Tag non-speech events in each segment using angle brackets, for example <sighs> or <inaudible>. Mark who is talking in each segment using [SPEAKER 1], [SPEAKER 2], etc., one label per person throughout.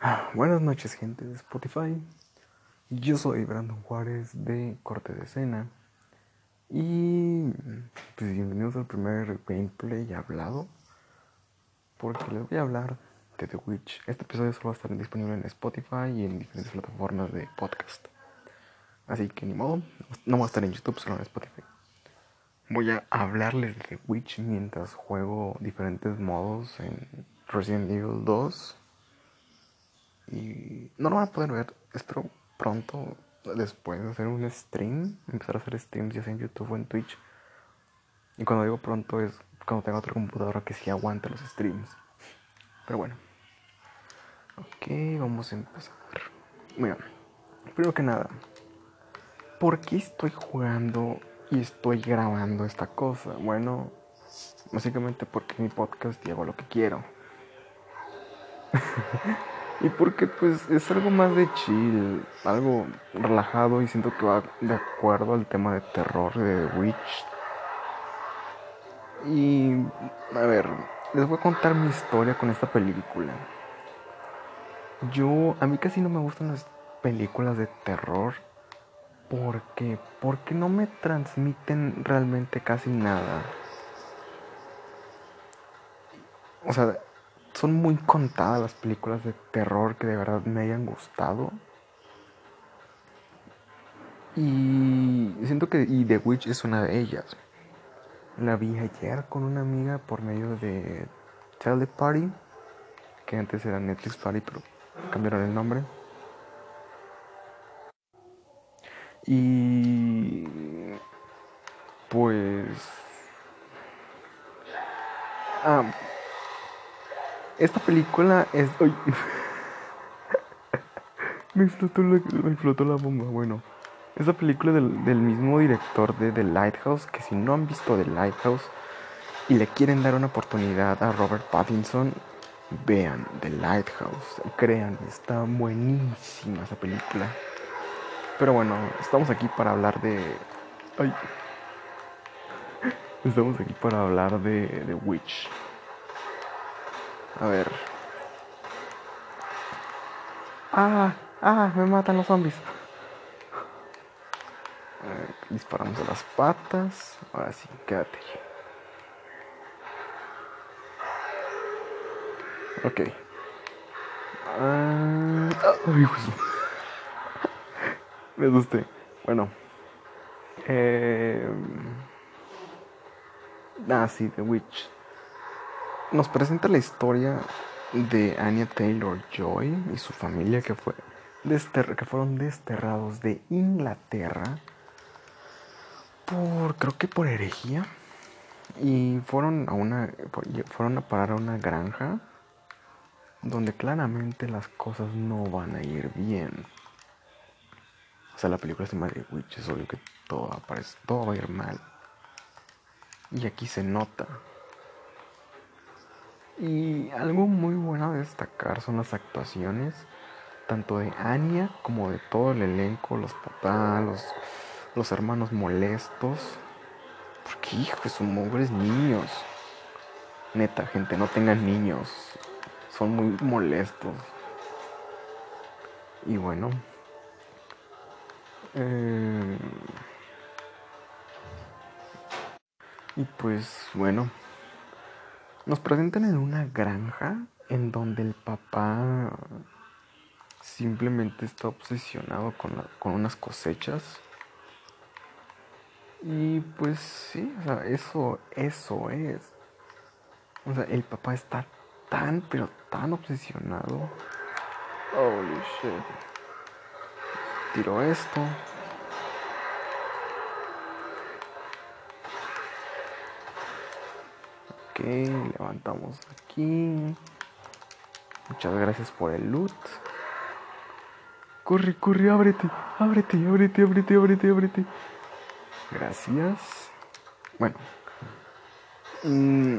[SPEAKER 1] <gasps> Buenas noches, gente de Spotify. Yo soy Brandon Juárez de Corte de Escena. Y pues bienvenidos al primer gameplay hablado. Porque les voy a hablar de The Witch. Este episodio solo va a estar disponible en Spotify y en diferentes plataformas de podcast. Así que ni modo, no va a estar en YouTube, solo en Spotify. Voy a hablarles de The Witch mientras juego diferentes modos en Resident Evil 2 y no lo van a poder ver. Espero pronto, después de hacer un stream, empezar a hacer streams ya sea en YouTube o en Twitch. Y cuando digo pronto es cuando tenga otra computadora que sí aguante los streams. Pero bueno. Ok, vamos a empezar. Bueno, primero que nada, ¿por qué estoy jugando y estoy grabando esta cosa? Bueno, básicamente porque mi podcast y hago lo que quiero. <laughs> Y porque pues es algo más de chill, algo relajado y siento que va de acuerdo al tema de terror de The Witch. Y a ver, les voy a contar mi historia con esta película. Yo, a mí casi no me gustan las películas de terror porque porque no me transmiten realmente casi nada. O sea, son muy contadas las películas de terror que de verdad me hayan gustado. Y siento que y The Witch es una de ellas. La vi ayer con una amiga por medio de Teleparty, que antes era Netflix Party, pero cambiaron el nombre. Y pues ah, esta película es. <laughs> me, explotó la, me explotó la bomba. Bueno, esta película del, del mismo director de The Lighthouse. Que si no han visto The Lighthouse y le quieren dar una oportunidad a Robert Pattinson, vean The Lighthouse. Crean, está buenísima esa película. Pero bueno, estamos aquí para hablar de. Ay. <laughs> Estamos aquí para hablar de The Witch. A ver. Ah, ah, me matan los zombies. Disparamos a las patas. Ahora sí, quédate. Ok. Ah, ay, me asusté. Bueno. Eh, ah, sí, The Witch nos presenta la historia de Anya Taylor Joy y su familia que, fue que fueron desterrados de Inglaterra por creo que por herejía y fueron a una fueron a parar a una granja donde claramente las cosas no van a ir bien. O sea, la película se llama The Witch, es obvio que todo, aparece, todo va a ir mal. Y aquí se nota. Y algo muy bueno a destacar son las actuaciones, tanto de Anya como de todo el elenco, los papás, los, los hermanos molestos. Porque, hijo, son pobres niños. Neta, gente, no tengan niños. Son muy molestos. Y bueno. Eh, y pues bueno. Nos presentan en una granja en donde el papá simplemente está obsesionado con, con unas cosechas. Y pues sí, o sea, eso, eso es. O sea, el papá está tan, pero tan obsesionado. Holy shit. Tiro esto. Levantamos aquí. Muchas gracias por el loot. Corre, corre, ábrete, ábrete, ábrete, ábrete, ábrete, ábrete. Gracias. Bueno. Mm,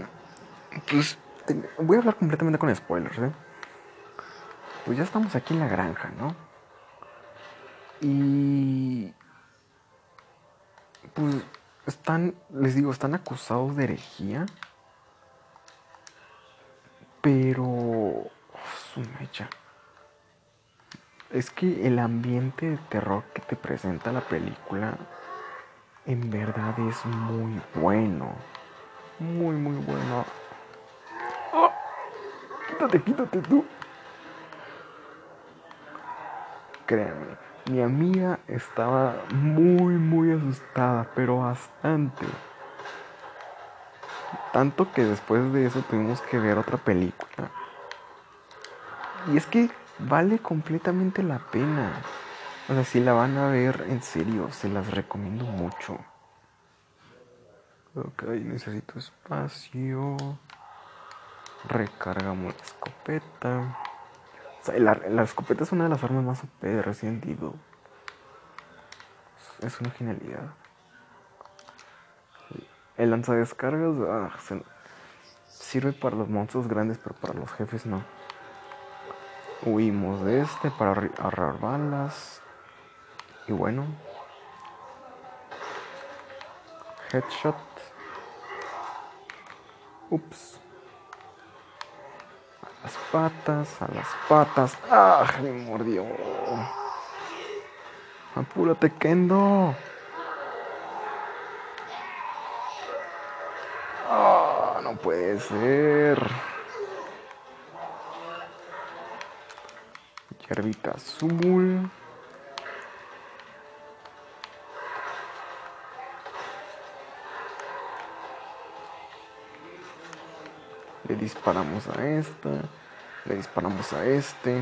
[SPEAKER 1] pues voy a hablar completamente con spoilers, ¿eh? Pues ya estamos aquí en la granja, ¿no? Y... Pues están, les digo, están acusados de herejía. Pero. Su mecha. Es que el ambiente de terror que te presenta la película en verdad es muy bueno. Muy, muy bueno. ¡Oh! Quítate, quítate tú. Créanme, mi amiga estaba muy, muy asustada, pero bastante. Tanto que después de eso tuvimos que ver otra película. Y es que vale completamente la pena. O sea, si la van a ver en serio, se las recomiendo mucho. Ok, necesito espacio. Recargamos la escopeta. O sea, la, escopeta es una de las armas más OP de Resident Evil. Es una genialidad. El lanzadescargas ah, sirve para los monstruos grandes, pero para los jefes no. Huimos de este para ahorrar balas. Y bueno. Headshot. Ups. A las patas, a las patas. ¡Ah! Me mordió. Apúrate, Kendo. No puede ser. Hierbita azul. Le disparamos a esta. Le disparamos a este.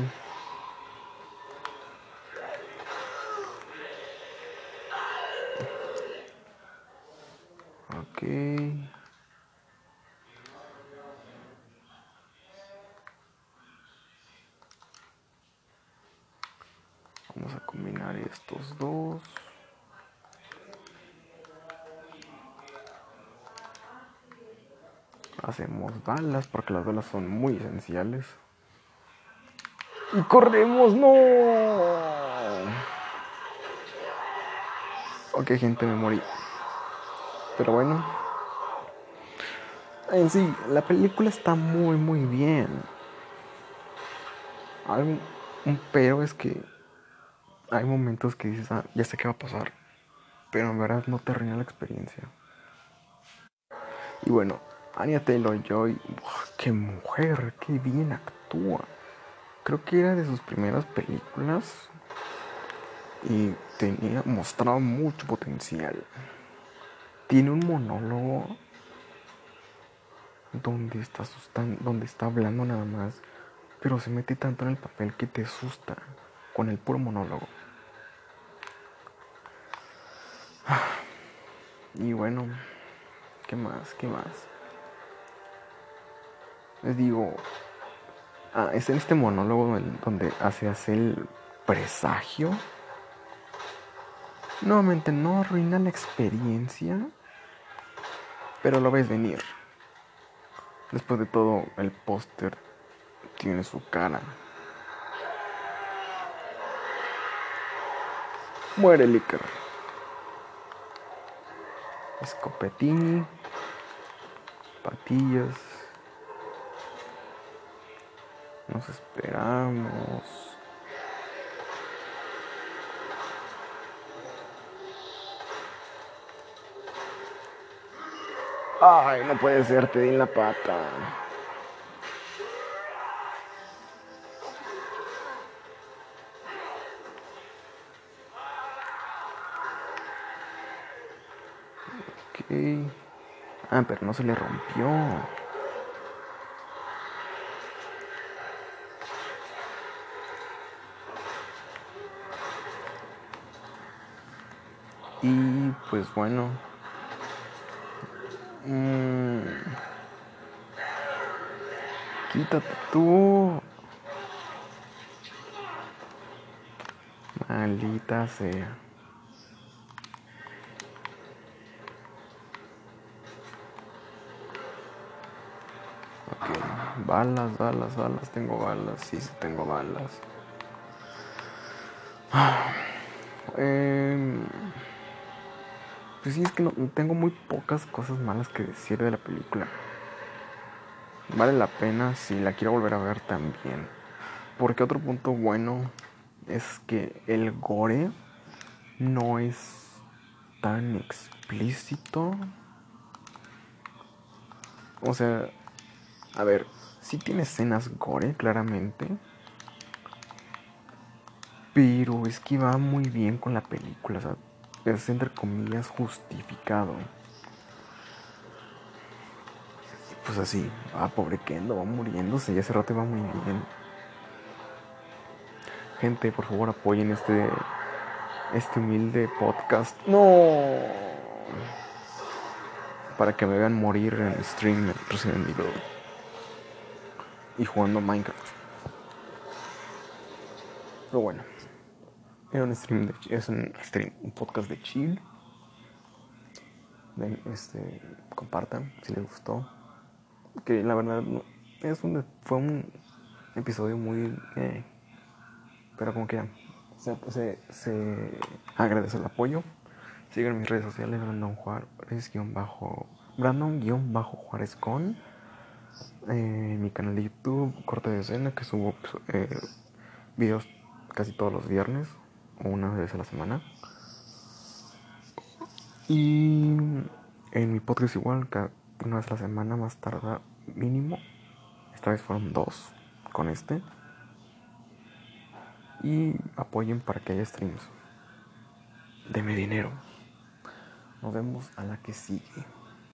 [SPEAKER 1] Ok. Vamos estos dos. Hacemos balas porque las balas son muy esenciales. Y corremos, no. Ok, gente, me morí. Pero bueno. En sí, la película está muy, muy bien. Algo, un pero es que hay momentos que dices, ah, ya sé qué va a pasar, pero en verdad no te arruina la experiencia. Y bueno, Anya Taylor Joy, qué mujer, qué bien actúa. Creo que era de sus primeras películas y tenía mostrado mucho potencial. Tiene un monólogo donde está asustando, donde está hablando nada más, pero se mete tanto en el papel que te asusta con el puro monólogo. <sighs> Y bueno, ¿qué más? ¿Qué más? Les digo, ah, es en este monólogo donde hace, el presagio. Nuevamente no arruina la experiencia, pero lo ves venir. Después de todo, el póster tiene su cara. Muere Licker. Escopetini. Patillas. Nos esperamos. Ay, no puede ser, te di la pata. Ah, pero no se le rompió. Y pues bueno. Mm, quítate tú. Maldita sea. Balas, balas, balas, tengo balas, sí, tengo balas. <sighs> Em, pues sí, es que no, tengo muy pocas cosas malas que decir de la película. Vale la pena si la quiero volver a ver también. Porque otro punto bueno es que el gore no es tan explícito. O sea, a ver, sí tiene escenas gore, claramente. Pero es que va muy bien con la película, o sea, es entre comillas justificado. Pues así, ah, pobre Kendo, va muriéndose, ya hace rato va muy bien. Gente, por favor, apoyen este este humilde podcast. No. Para que me vean morir en stream Resident Evil. Y jugando Minecraft. Pero bueno. Era un stream es un stream, un podcast de chill. Ven, este, compartan si les gustó. Que la verdad es un, fue un episodio muy... Eh, pero como que se, se, agradece el apoyo. Sigan mis redes sociales, Brandon Juárez, bajo, Brandon Juárez con eh, mi canal de YouTube, Corte de Escena, que subo eh, videos casi todos los viernes o una vez a la semana. Y en mi podcast igual, una vez a la semana más tarda mínimo. Esta vez fueron dos con este y apoyen para que haya streams. Deme dinero. Nos vemos a la que sigue.